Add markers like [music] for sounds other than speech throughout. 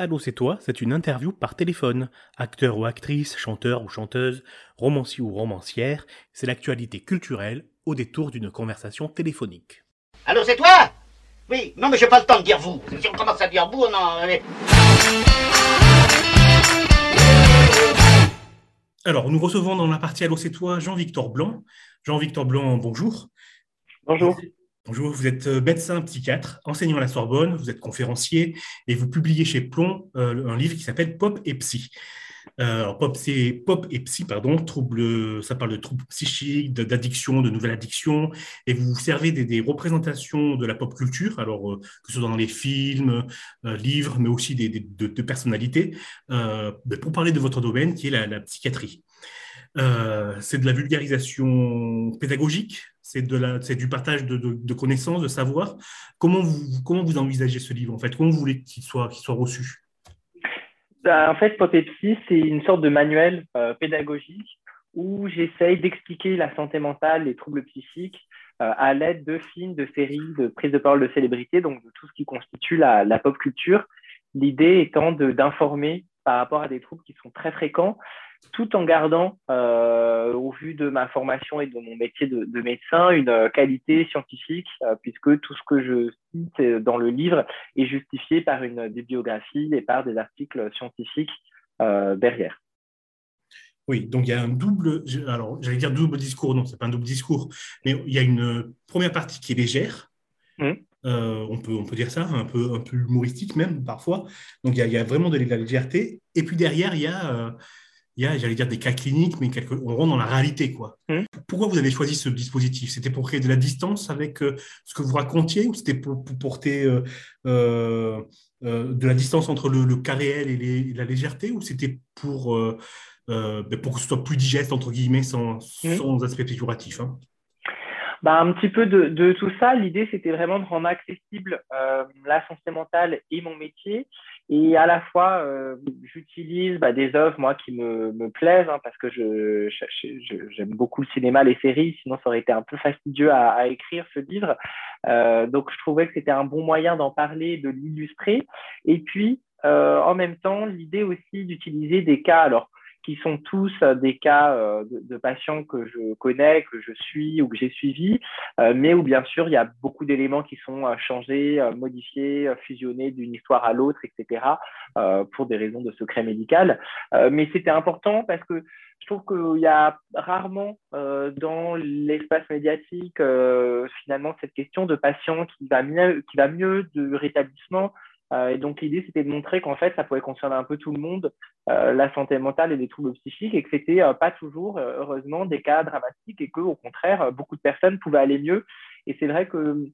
Allô, c'est toi, c'est une interview par téléphone. Acteur ou actrice, chanteur ou chanteuse, romancier ou romancière, c'est l'actualité culturelle au détour d'une conversation téléphonique. Allô, c'est toi Oui, non, mais j'ai pas le temps de dire vous. Si on commence à dire vous, non. Mais... Alors, nous recevons dans la partie Allô, c'est toi Jean-Victor Blanc. Jean-Victor Blanc, bonjour. Bonjour. Bonjour, vous êtes euh, médecin psychiatre, enseignant à la Sorbonne, vous êtes conférencier et vous publiez chez Plomb euh, un livre qui s'appelle Pop et Psy. Euh, pop, c'est pop et psy, pardon, ça parle de troubles psychiques, d'addiction, de, nouvelles addictions, et vous servez des, représentations de la pop culture, alors que ce soit dans les films, livres, mais aussi des, de, personnalités, pour parler de votre domaine qui est la, psychiatrie. C'est de la vulgarisation pédagogique, c'est du partage de, connaissances, de savoir. Comment vous, envisagez ce livre en fait? Comment vous voulez qu'il soit, reçu? Bah, En fait, Pop Psy, c'est une sorte de manuel euh, pédagogique où j'essaye d'expliquer la santé mentale, les troubles psychiques euh, à l'aide de films, de séries, de prises de parole de célébrités, donc de tout ce qui constitue la pop culture. L'idée étant d'informer par rapport à des troubles qui sont très fréquents tout en gardant, euh, au vu de ma formation et de mon métier de, médecin, une euh, qualité scientifique, euh, puisque tout ce que je cite dans le livre est justifié par une bibliographie et par des articles scientifiques derrière. Oui, donc il y a un double, alors j'allais dire double discours, non, c'est pas un double discours, mais il y a une première partie qui est légère, mmh. on, peut, on peut dire ça, un peu, un peu humoristique même parfois. Donc il y, a, vraiment de la légèreté. Et puis derrière, il y a il y a, j'allais dire, des cas cliniques, mais on rentre dans la réalité. Quoi. Mmh. Pourquoi vous avez choisi ce dispositif? C'était pour créer de la distance avec euh, ce que vous racontiez ou c'était pour, porter euh, euh, de la distance entre le, cas réel et, la légèreté ou c'était pour, ben, pour que ce soit plus digeste, entre guillemets, sans, mmh. sans aspect péjoratif hein? Bah, un petit peu de, de tout ça. L'idée, c'était vraiment de rendre accessible la santé mentale et mon métier et à la fois, euh, j'utilise bah, des œuvres, moi, qui me, me plaisent, hein, parce que je, j'aime beaucoup le cinéma, les séries, sinon ça aurait été un peu fastidieux à, à écrire ce livre. Euh, donc, je trouvais que c'était un bon moyen d'en parler, de l'illustrer. Et puis, euh, en même temps, l'idée aussi d'utiliser des cas, alors qui sont tous euh, des cas euh, de, patients que je connais, que je suis ou que j'ai suivis, euh, mais où bien sûr il y a beaucoup d'éléments qui sont changés, modifiés, fusionnés d'une histoire à l'autre, etc., pour des raisons de secret médical. mais c'était important parce que je trouve qu'il y a rarement dans l'espace médiatique finalement cette question de patient qui va mieux de rétablissement, euh, et donc l'idée, c'était de montrer qu'en fait, ça pouvait concerner un peu tout le monde, euh, la santé mentale et les troubles psychiques, et que c'était euh, pas toujours, heureusement, des cas dramatiques, et que au contraire, beaucoup de personnes pouvaient aller mieux. Et c'est vrai que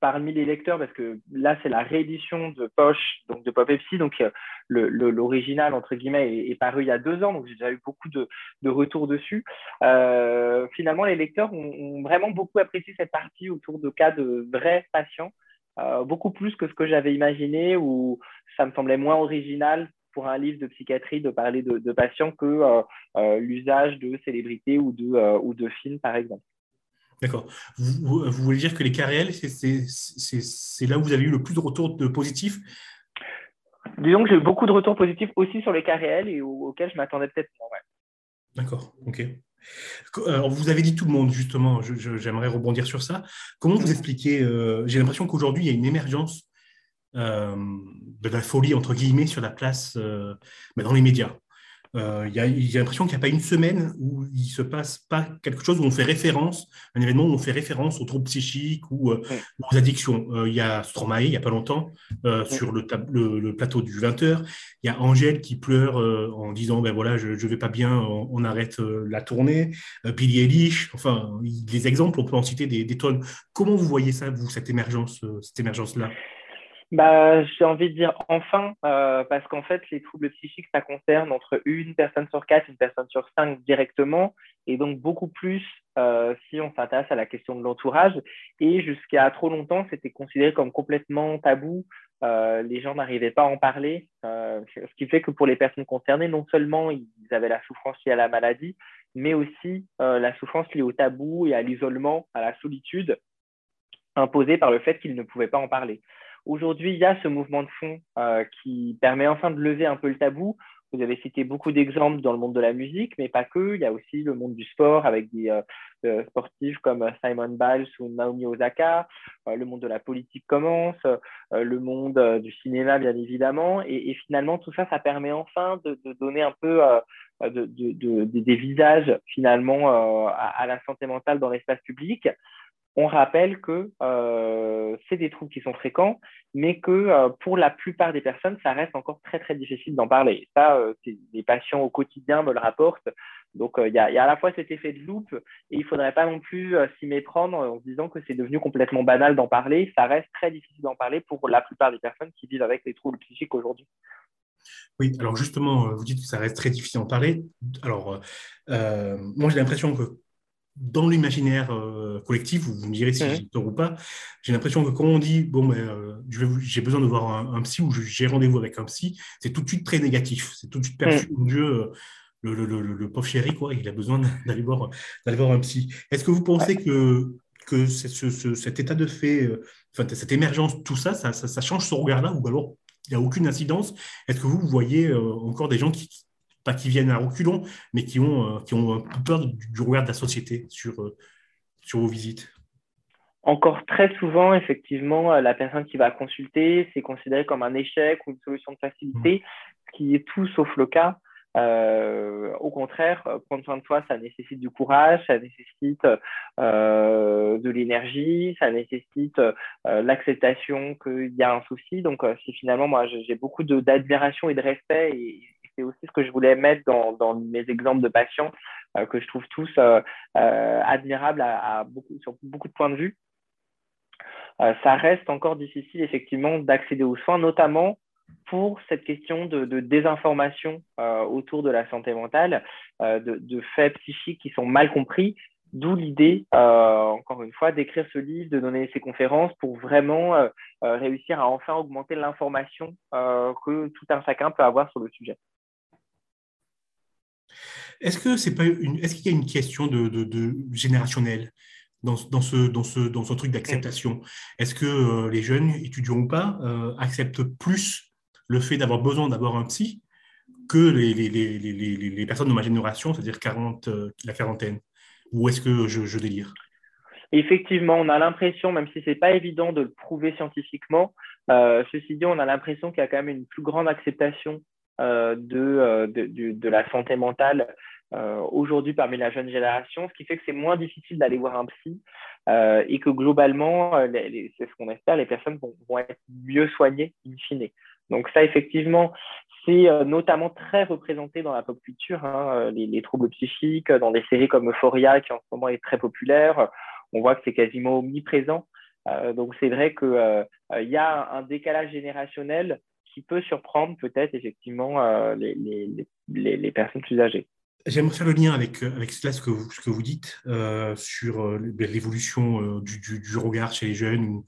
parmi les lecteurs, parce que là, c'est la réédition de Poche, donc de Pop Psy, donc l'original, entre guillemets, est, paru il y a deux ans, donc j'ai déjà eu beaucoup de, de retours dessus. finalement, les lecteurs ont, vraiment beaucoup apprécié cette partie autour de cas de vrais patients euh, beaucoup plus que ce que j'avais imaginé, ou ça me semblait moins original pour un livre de psychiatrie de parler de, patients que euh, euh, l'usage de célébrités ou de, ou de films, par exemple. D'accord. Vous, vous, voulez dire que les cas réels, c'est là où vous avez eu le plus de retours de positifs? Disons que j'ai eu beaucoup de retours positifs aussi sur les cas réels et auxquels je m'attendais peut-être moins. D'accord, ok. Alors, vous avez dit tout le monde, justement, j'aimerais rebondir sur ça. Comment vous expliquez euh, J'ai l'impression qu'aujourd'hui, il y a une émergence euh, de la folie, entre guillemets, sur la place euh, dans les médias. Euh, j'ai l'impression qu'il n'y a pas une semaine où il ne se passe pas quelque chose où on fait référence, un événement où on fait référence aux troubles psychiques ou euh, aux addictions. Euh, il y a Stromae, il n'y a pas longtemps, sur le, le, plateau du 20h. Il y a Angèle qui pleure en disant ben voilà, je ne vais pas bien, on, arrête la tournée. Billy Eilish, enfin, les exemples, on peut en citer des, des tonnes. Comment vous voyez ça, vous, cette émergence, cette émergence-là? Bah, j'ai envie de dire enfin, euh, parce qu'en fait, les troubles psychiques, ça concerne entre une personne sur quatre, une personne sur cinq directement, et donc beaucoup plus euh, si on s'intéresse à la question de l'entourage. Et jusqu'à trop longtemps, c'était considéré comme complètement tabou. Euh, les gens n'arrivaient pas à en parler, euh, ce qui fait que pour les personnes concernées, non seulement ils avaient la souffrance liée à la maladie, mais aussi euh, la souffrance liée au tabou et à l'isolement, à la solitude imposée par le fait qu'ils ne pouvaient pas en parler. Aujourd'hui, il y a ce mouvement de fond qui permet enfin de lever un peu le tabou. Vous avez cité beaucoup d'exemples dans le monde de la musique, mais pas que. Il y a aussi le monde du sport avec des euh, euh, sportifs comme Simon Biles ou Naomi Osaka. Euh, le monde de la politique commence, le monde du cinéma, bien évidemment. Et, finalement, tout ça, ça permet enfin de, donner un peu de, des visages finalement à, la santé mentale dans l'espace public on rappelle que euh, c'est des troubles qui sont fréquents, mais que euh, pour la plupart des personnes, ça reste encore très très difficile d'en parler. Ça, euh, les patients au quotidien me le rapportent. Donc il y, a à la fois cet effet de loupe, et il ne faudrait pas non plus s'y méprendre en se disant que c'est devenu complètement banal d'en parler. Ça reste très difficile d'en parler pour la plupart des personnes qui vivent avec les troubles psychiques aujourd'hui. Oui, alors justement, vous dites que ça reste très difficile d'en parler. Alors, moi j'ai l'impression que dans l'imaginaire euh, collectif, vous, me direz si j'ai tort ou pas, j'ai l'impression que quand on dit bon, ben, euh, j'ai besoin de voir un, psy ou j'ai rendez-vous avec un psy, c'est tout de suite très négatif. C'est tout de suite perçu, mon Dieu, euh, le, le, le, le, pauvre chéri, quoi, il a besoin d'aller voir, voir un psy. Est-ce que vous pensez que, que ce, cet état de fait, enfin, cette émergence, tout ça, ça, ça, ça change ce regard-là ou alors il n'y a aucune incidence? Est-ce que vous voyez encore des gens qui, pas qui viennent à reculons, mais qui ont, euh, qui ont peur du, regard de la société sur, euh, sur vos visites encore très souvent, effectivement, euh, la personne qui va consulter, c'est considéré comme un échec ou une solution de facilité, ce qui est tout sauf le cas. au contraire, prendre soin de soi, ça nécessite du courage, ça nécessite de l'énergie, ça nécessite l'acceptation qu'il y a un souci. Donc, si finalement, moi, j'ai beaucoup d'admiration et de respect et, c'est aussi ce que je voulais mettre dans, mes exemples de patients euh, que je trouve tous euh, euh, admirables à, beaucoup, sur beaucoup de points de vue. ça reste encore difficile effectivement d'accéder aux soins, notamment pour cette question de, désinformation autour de la santé mentale, de, faits psychiques qui sont mal compris, D'où l'idée, encore une fois, d'écrire ce livre, de donner ces conférences pour vraiment réussir à enfin augmenter l'information que tout un chacun peut avoir sur le sujet. Est-ce que qu'il y a une question générationnelle dans, ce, truc d'acceptation? Est-ce que euh, les jeunes, étudiants ou pas, euh, acceptent plus le fait d'avoir besoin d'avoir un psy que les, personnes de ma génération, c'est-à-dire 40, euh, la quarantaine? Ou est-ce que je, je délire? Effectivement, on a l'impression, même si ce n'est pas évident de le prouver scientifiquement, ceci dit, on a l'impression qu'il y a quand même une plus grande acceptation de, de, de, la santé mentale euh, aujourd'hui parmi la jeune génération, ce qui fait que c'est moins difficile d'aller voir un psy et que globalement, c'est ce qu'on espère, les personnes vont, vont, être mieux soignées in fine. Donc ça, effectivement, c'est notamment très représenté dans la pop culture, hein, les, les, troubles psychiques, dans des séries comme Euphoria, qui en ce moment est très populaire. On voit que c'est quasiment omniprésent. donc c'est vrai qu'il il y a un décalage générationnel qui peut surprendre peut-être effectivement euh, les, les, les, personnes plus âgées. J'aimerais faire le lien avec, euh, avec cela, ce que vous, ce que vous dites euh, sur l'évolution du, du, regard chez les jeunes ou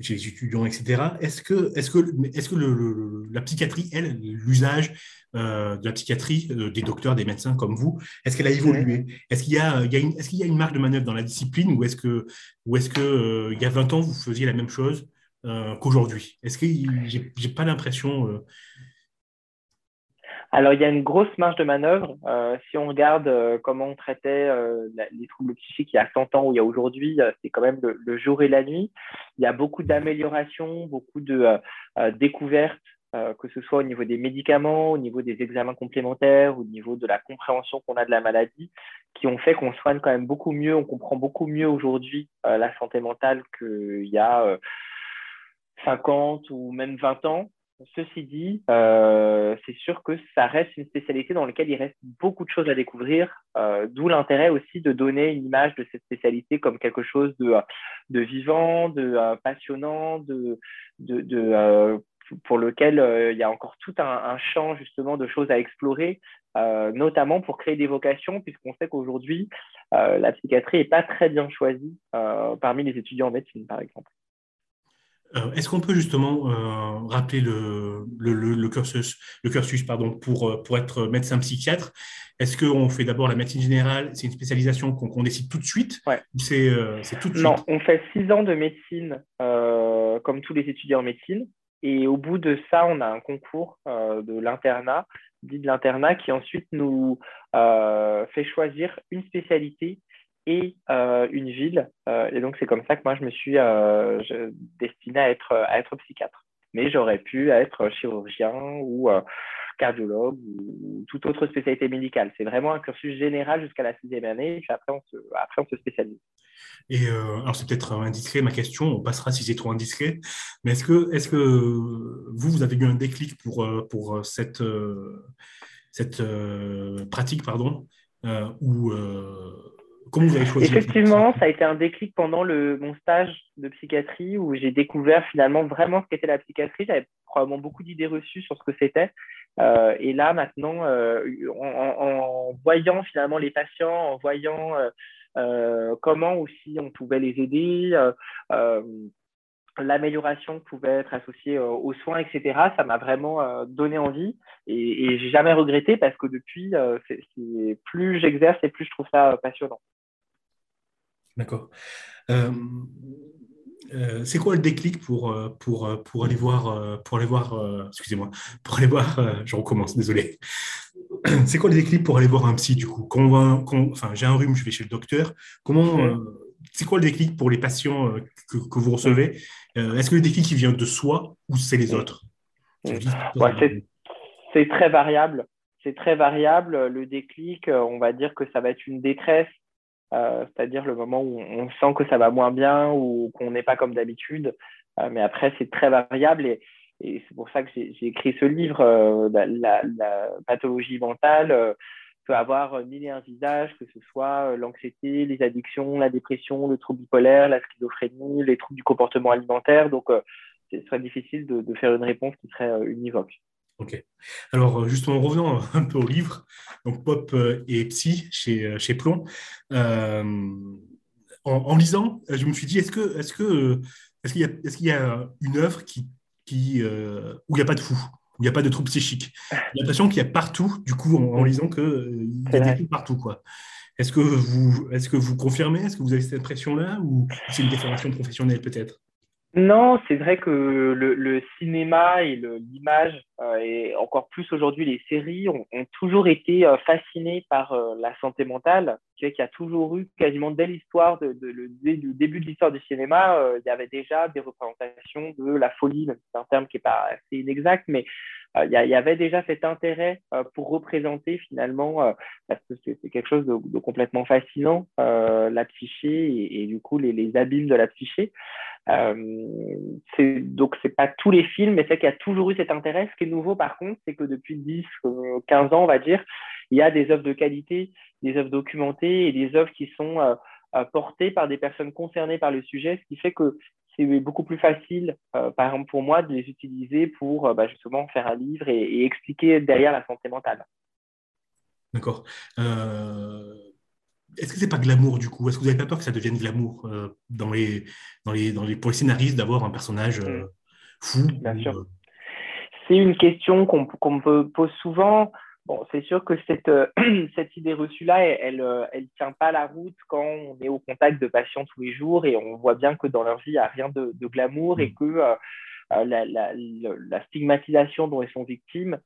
chez les étudiants, etc. Est-ce que, est -ce que, est -ce que le, la psychiatrie, elle, l'usage de la psychiatrie, des docteurs, des médecins comme vous, est-ce qu'elle a évolué? Est-ce qu'il y, a, est -ce qu'il y a une marge de manœuvre dans la discipline ou est-ce qu'il est que, il y a 20 ans, vous faisiez la même chose? Euh, qu'aujourd'hui Est-ce que j'ai pas l'impression euh, alors, il y a une grosse marge de manœuvre. Euh, si on regarde comment on traitait les troubles psychiques il y a 100 ans ou il y a aujourd'hui, c'est quand même le, jour et la nuit. Il y a beaucoup d'améliorations, beaucoup de découvertes, que ce soit au niveau des médicaments, au niveau des examens complémentaires, au niveau de la compréhension qu'on a de la maladie, qui ont fait qu'on soigne quand même beaucoup mieux, on comprend beaucoup mieux aujourd'hui la santé mentale qu'il y a 50 ou même 20 ans. Ceci dit, euh, c'est sûr que ça reste une spécialité dans laquelle il reste beaucoup de choses à découvrir, euh, d'où l'intérêt aussi de donner une image de cette spécialité comme quelque chose de, vivant, de euh, passionnant, de, pour lequel il y a encore tout un, champ justement de choses à explorer, notamment pour créer des vocations, puisqu'on sait qu'aujourd'hui, la psychiatrie n'est pas très bien choisie parmi les étudiants en médecine, par exemple. Euh, est-ce qu'on peut justement euh, rappeler le, le, cursus, le cursus pardon, pour, euh, pour être médecin psychiatre? Est-ce qu'on fait d'abord la médecine générale? C'est une spécialisation qu'on décide tout de suite? Ouais. C'est tout de Non, on fait six ans de médecine comme tous les étudiants en médecine. Et au bout de ça, on a un concours de l'internat, dit de l'internat, qui ensuite nous fait choisir une spécialité et une ville. et donc, c'est comme ça que moi, je me suis destinée à être, à être psychiatre. Mais j'aurais pu être chirurgien ou cardiologue ou toute autre spécialité médicale. C'est vraiment un cursus général jusqu'à la sixième année, puis après on se, après on se spécialise. Et euh, alors c'est peut-être indiscret ma question, on passera si c'est trop indiscret, mais est-ce que, est que vous, vous avez eu un déclic pour, euh, pour cette, euh, cette pratique, pardon, ou Comment vous avez choisi Effectivement, ça a été un déclic pendant le, mon stage de psychiatrie où j'ai découvert finalement vraiment ce qu'était la psychiatrie. J'avais probablement beaucoup d'idées reçues sur ce que c'était. Euh, et là, maintenant, euh, en, voyant finalement les patients, en voyant euh, comment aussi on pouvait les aider, l'amélioration pouvait être associée aux soins, etc., ça m'a vraiment donné envie et, et j'ai jamais regretté parce que depuis, plus j'exerce et plus je trouve ça passionnant. D'accord. Euh, c'est quoi le déclic pour, euh, pour, euh, pour aller voir, pour aller voir excusez-moi, pour aller voir, je recommence, désolé. [clears throat] C'est quoi le déclic pour aller voir un psy du coup? Quand Enfin, j'ai un rhume, je vais chez le docteur. Comment, c'est quoi le déclic pour les patients que, que vous recevez? Est-ce que le déclic il vient de soi ou c'est les autres? C'est très variable. C'est très variable. Le déclic, on va dire que ça va être une détresse euh, c'est-à-dire le moment où on sent que ça va moins bien ou qu'on n'est pas comme d'habitude. Euh, mais après, c'est très variable et, c'est pour ça que j'ai écrit ce livre. Euh, la, pathologie mentale peut avoir mille et un visages, que ce soit l'anxiété, les addictions, la dépression, le trouble bipolaire, la schizophrénie, les troubles du comportement alimentaire. Donc, ce serait difficile de, de, faire une réponse qui serait univoque. Ok. Alors, euh, justement, revenons [laughs] un peu au livre, donc Pop euh, et Psy chez, euh, chez Plomb. en, lisant, je me suis dit, est-ce que, est-ce que, est-ce qu'il y a, est-ce qu'il y a une œuvre qui, qui, où il n'y a pas de fou, où il n'y a pas de trouble psychique J'ai l'impression qu'il y a partout, du coup, en, lisant qu'il y a des trucs partout, quoi. Est-ce que vous, est-ce que vous confirmez? Est-ce que vous avez cette impression-là? Ou c'est une déformation professionnelle peut-être? Non, c'est vrai que le, cinéma et l'image, euh, et encore plus aujourd'hui les séries, ont, toujours été euh, fascinés par euh, la santé mentale. Sais qu'il y a toujours eu quasiment dès l'histoire, de, le, du début de l'histoire du cinéma, il y avait déjà des représentations de la folie, c'est un terme qui n'est pas assez inexact, mais il y, avait déjà cet intérêt pour représenter finalement, parce que c'est quelque chose de, complètement fascinant, la psyché et, du coup les, les abîmes de la psyché. Euh, donc, c'est pas tous les films, mais c'est qu'il y a toujours eu cet intérêt. Ce qui est nouveau, par contre, c'est que depuis 10, 15 ans, on va dire, il y a des œuvres de qualité, des œuvres documentées et des œuvres qui sont euh, euh, portées par des personnes concernées par le sujet, ce qui fait que c'est beaucoup plus facile, par exemple pour moi, de les utiliser pour bah, justement faire un livre et, et, expliquer derrière la santé mentale. D'accord. Est-ce que c'est pas glamour du coup? Est-ce que vous n'avez pas peur que ça devienne glamour euh, dans les, dans les, dans les, pour les scénaristes d'avoir un personnage euh, mm. fou Bien sûr. Euh, c'est une question qu'on me pose souvent. Bon, c'est sûr que cette, [clears throat] cette idée reçue-là, elle ne tient pas la route quand on est au contact de patients tous les jours et on voit bien que dans leur vie, il n'y a rien de, glamour et mm. que la, la, la, stigmatisation dont ils sont victimes,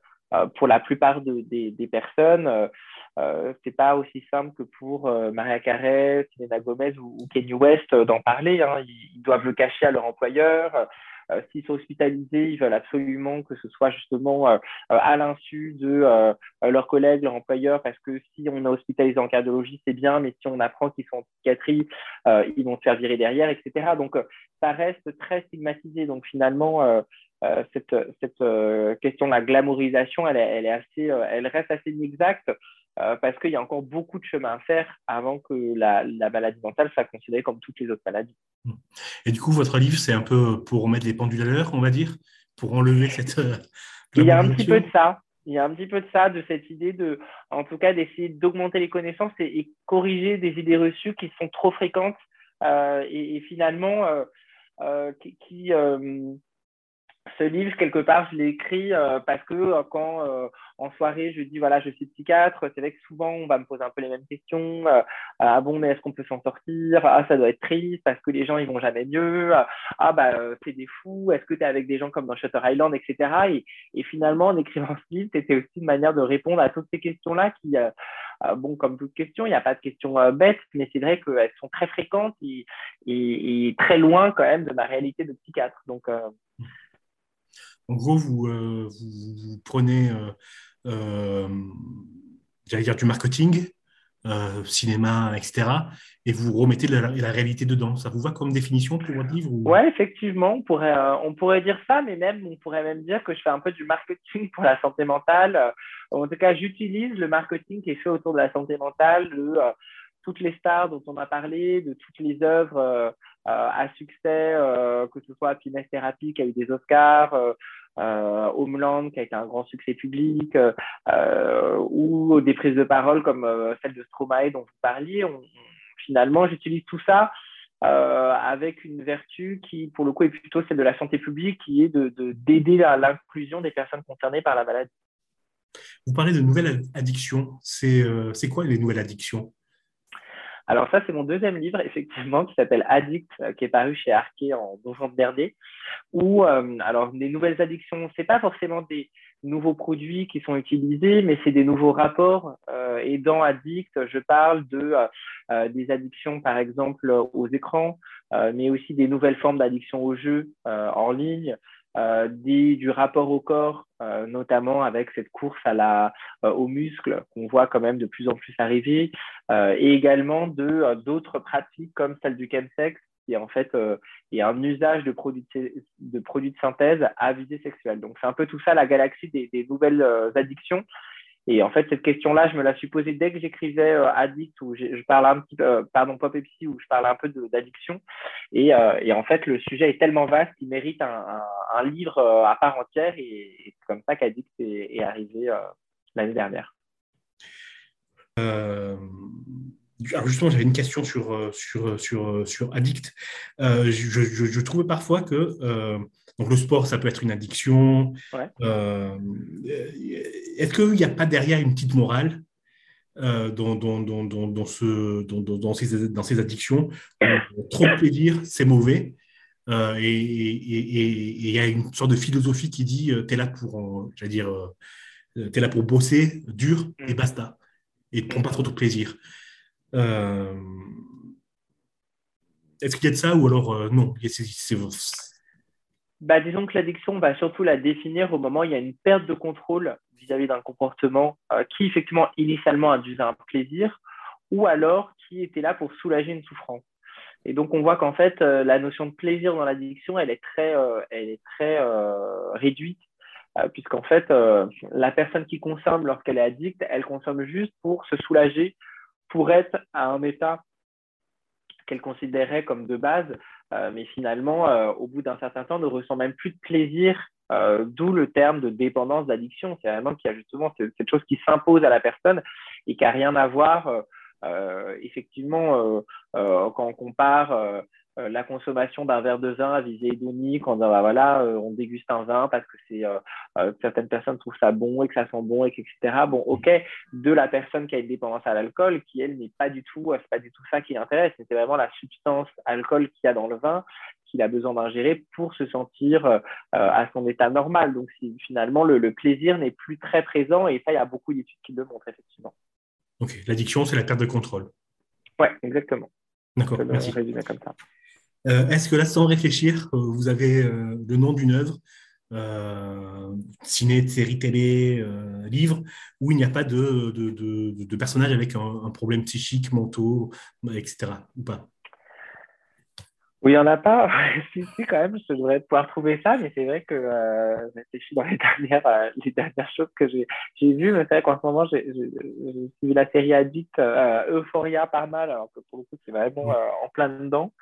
pour la plupart des, des, personnes, euh, c'est pas aussi simple que pour euh, Maria Carey, Selena Gomez ou, ou Kanye West euh, d'en parler. Hein. Ils, doivent le cacher à leur employeur. S'ils sont hospitalisés, ils veulent absolument que ce soit justement à l'insu de leurs collègues, leur employeur, parce que si on est hospitalisé en cardiologie, c'est bien, mais si on apprend qu'ils sont en psychiatrie, ils vont se faire virer derrière, etc. Donc, ça reste très stigmatisé. Donc, finalement, cette, question de la glamourisation, elle, est assez, elle reste assez inexacte. Euh, parce qu'il y a encore beaucoup de chemin à faire avant que la, maladie mentale soit considérée comme toutes les autres maladies. Et du coup, votre livre, c'est un peu pour remettre les pendules à l'heure, on va dire, pour enlever [laughs] cette. Euh, il y a un petit peu de ça. Il y a un petit peu de ça, de cette idée de, en tout cas, d'essayer d'augmenter les connaissances et, corriger des idées reçues qui sont trop fréquentes euh, et, finalement qui, ce livre, quelque part, je l'ai écrit euh, parce que euh, quand euh, en soirée, je dis voilà, je suis psychiatre, c'est vrai que souvent, on va me poser un peu les mêmes questions. ah bon, mais est-ce qu'on peut s'en sortir? Ah, ça doit être triste parce que les gens, ils vont jamais mieux. ah, bah, c'est des fous. Est-ce que tu es avec des gens comme dans Shutter Island, etc. Et, et finalement, en écrivant ce livre, c'était aussi une manière de répondre à toutes ces questions-là qui, bon, comme toute question, il n'y a pas de questions bêtes, mais c'est vrai qu'elles sont très fréquentes et, et, très loin quand même de ma réalité de psychiatre. Donc, en gros, vous, euh, prenez, euh, euh, j'allais dire, du marketing, cinéma, etc., et vous remettez la, réalité dedans. Ça vous va comme définition pour votre livre ou... Oui, effectivement, on pourrait, dire ça, mais même, on pourrait même dire que je fais un peu du marketing pour la santé mentale. En tout cas, j'utilise le marketing qui est fait autour de la santé mentale, de toutes les stars dont on a parlé, de toutes les œuvres à succès, que ce soit Happiness Therapy qui a eu des Oscars, Homeland qui a été un grand succès public, ou des prises de parole comme celle de Stromae dont vous parliez. finalement, j'utilise tout ça avec une vertu qui, pour le coup, est plutôt celle de la santé publique, qui est d'aider de, à l'inclusion des personnes concernées par la maladie. Vous parlez de nouvelles addictions. C'est quoi les nouvelles addictions? Alors ça, c'est mon deuxième livre, [laughs] effectivement, qui s'appelle Addict, euh, qui est paru chez Arquet en novembre dernier, où, euh, alors, les nouvelles addictions, c'est pas forcément des nouveaux produits qui sont utilisés, mais c'est des nouveaux rapports. Euh, et dans Addict, je parle de des addictions, par exemple, aux écrans, mais aussi des nouvelles formes d'addiction aux jeux en ligne, euh, du rapport au corps, euh, notamment avec cette course à la, euh, aux muscles qu'on voit quand même de plus en plus arriver, et également de d'autres pratiques comme celle du chemsex, qui en fait est un usage de produits de, produits de synthèse à visée sexuelle. Donc c'est un peu tout ça la galaxie des, des nouvelles addictions et en fait, cette question-là, je me la suis posée dès que j'écrivais euh, Addict, où je parle un petit peu, euh, pardon, Pop et où je parle un peu d'addiction. Et, euh, et, en fait, le sujet est tellement vaste qu'il mérite un, livre à part entière. Et, c'est comme ça qu'Addict est, arrivé l'année dernière. justement, j'avais une question sur, sur, sur, sur Addict. Je, trouvais parfois que donc le sport, ça peut être une addiction. Euh, est-ce qu'il n'y a pas derrière une petite morale euh, dans, dans, dans, dans, ce, dans, ces, dans ces addictions? Trop de plaisir, c'est mauvais. Euh, et il y a une sorte de philosophie qui dit tu es là pour, dire, es là pour bosser dur et mm. basta. Et ne prends pas trop de plaisir. Est-ce qu'il y a de ça ou alors non? C'est, bah, disons que l'addiction, on va surtout la définir au moment où il y a une perte de contrôle vis-à-vis d'un comportement euh, qui, effectivement, initialement induisait un plaisir, ou alors qui était là pour soulager une souffrance. Et donc, on voit qu'en fait, euh, la notion de plaisir dans l'addiction, elle est très, euh, elle est très réduite, puisqu'en fait, la personne qui consomme lorsqu'elle est addicte, elle consomme juste pour se soulager, pour être à un état qu'elle considérait comme de base, mais finalement, euh, au bout d'un certain temps, ne ressent même plus de plaisir, euh, d'où le terme de dépendance d'addiction. C'est vraiment qu'il y a justement cette chose qui s'impose à la personne et qui n'a rien à voir, effectivement, quand on compare euh, la consommation d'un verre de vin à visée hédonique, on, bah, voilà, euh, on déguste un vin parce que c'est euh, certaines personnes trouvent ça bon et que ça sent bon et que, etc. Bon, ok, de la personne qui a une dépendance à l'alcool, qui elle n'est pas du tout, c'est pas du tout ça qui l'intéresse, c'est vraiment la substance alcool qu'il y a dans le vin qu'il a besoin d'ingérer pour se sentir à son état normal. Donc finalement le, le plaisir n'est plus très présent et ça il y a beaucoup d'études qui le montrent effectivement. Ok, l'addiction c'est la perte de contrôle. Ouais, exactement. D'accord, merci. Comme ça. Euh, est-ce que là, sans réfléchir, euh, vous avez euh, le nom d'une œuvre, ciné, série télé, livre, où il n'y a pas de, de, de, personnage avec un, problème psychique, mentaux, etc. ou pas? Oui, il n'y en a pas. [laughs] si, si, quand même, je devrais pouvoir trouver ça, mais c'est vrai que euh, je dans les [laughs] dernières, les dernières choses que j'ai vues. Mais c'est vrai qu'en ce moment, j'ai vu la série Addict, Euphoria par mal, alors que pour le coup, c'est vraiment en plein dedans.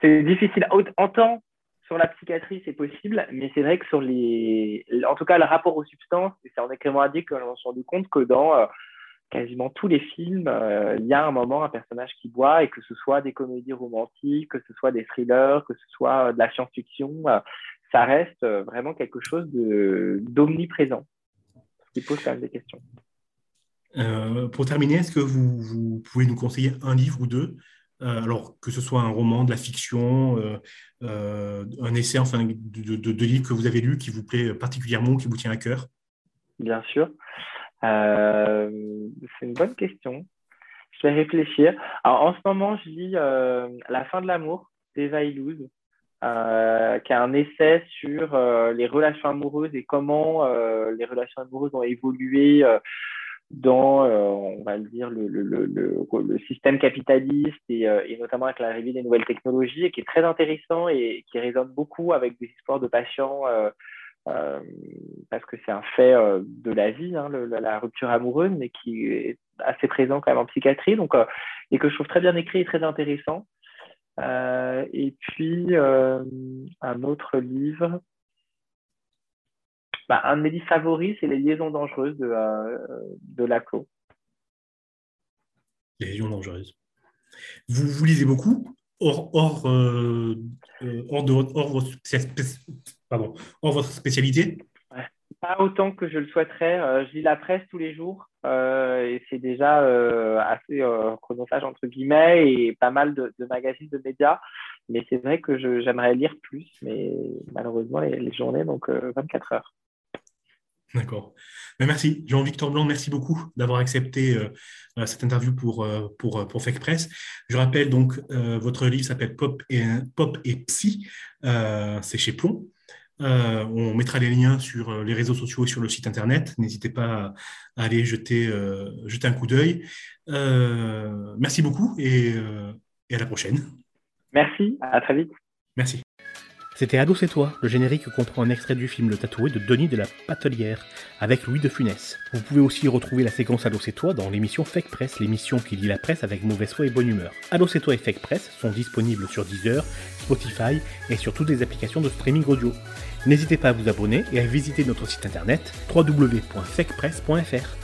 C'est difficile. En temps, sur la psychiatrie, c'est possible, mais c'est vrai que sur les. En tout cas, le rapport aux substances, c'est en écrivant dit que l'on s'est rendu compte que dans, euh, quasiment tous les films, il y a un moment un personnage qui boit, et que ce soit des comédies romantiques, que ce soit des thrillers, que ce soit de la science-fiction, ça reste vraiment quelque chose d'omniprésent, ce qui pose quand même des questions. Pour terminer, est-ce que vous, pouvez nous conseiller un livre ou deux euh, alors que ce soit un roman, de la fiction, euh, euh, un essai, enfin, de, livres que vous avez lus qui vous plaît particulièrement, qui vous tient à cœur? Bien sûr. c'est une bonne question. Je vais réfléchir. Alors, en ce moment, je lis La fin de l'amour d'Eva Illouz, qui est un essai sur les relations amoureuses et comment les relations amoureuses ont évolué dans, euh, on va le dire, le, le, le, le système capitaliste et, euh, et, notamment avec l'arrivée des nouvelles technologies et qui est très intéressant et qui résonne beaucoup avec des histoires de patients euh parce que c'est un fait de la vie, hein, la rupture amoureuse, mais qui est assez présent quand même en psychiatrie, donc, et que je trouve très bien écrit et très intéressant. et puis, un autre livre bah, un de mes livres favoris, c'est Les liaisons dangereuses de, euh, de. Les liaisons dangereuses. Vous, vous lisez beaucoup hors, hors, euh, euh, hors, de, hors, votre, pardon, hors votre spécialité Pas autant que je le souhaiterais. je lis la presse tous les jours et c'est déjà assez chronophage entre guillemets et pas mal de, de magazines, de médias. Mais c'est vrai que j'aimerais lire plus, mais malheureusement, les, les journées, donc 24 heures. D'accord. Ben, merci. Jean-Victor Blanc, merci beaucoup d'avoir accepté euh, euh, cette interview pour, euh, pour, pour Fake Press. Je rappelle donc, votre livre s'appelle Pop et, Pop et Psy. C'est chez Plomb. on mettra les liens sur les réseaux sociaux et sur le site internet. N'hésitez pas à aller jeter, jeter un coup d'œil. merci beaucoup et, et à la prochaine. Merci, à très vite. Merci. C'était Ado c'est toi, le générique comprend un extrait du film Le Tatoué de Denis de la Patelière, avec Louis de Funès. Vous pouvez aussi retrouver la séquence Ado c'est toi dans l'émission Fake Press, l'émission qui lit la presse avec mauvaise foi et bonne humeur. Ado c'est toi et Fake Press sont disponibles sur Deezer, Spotify et sur toutes les applications de streaming audio. N'hésitez pas à vous abonner et à visiter notre site internet www.fakepress.fr.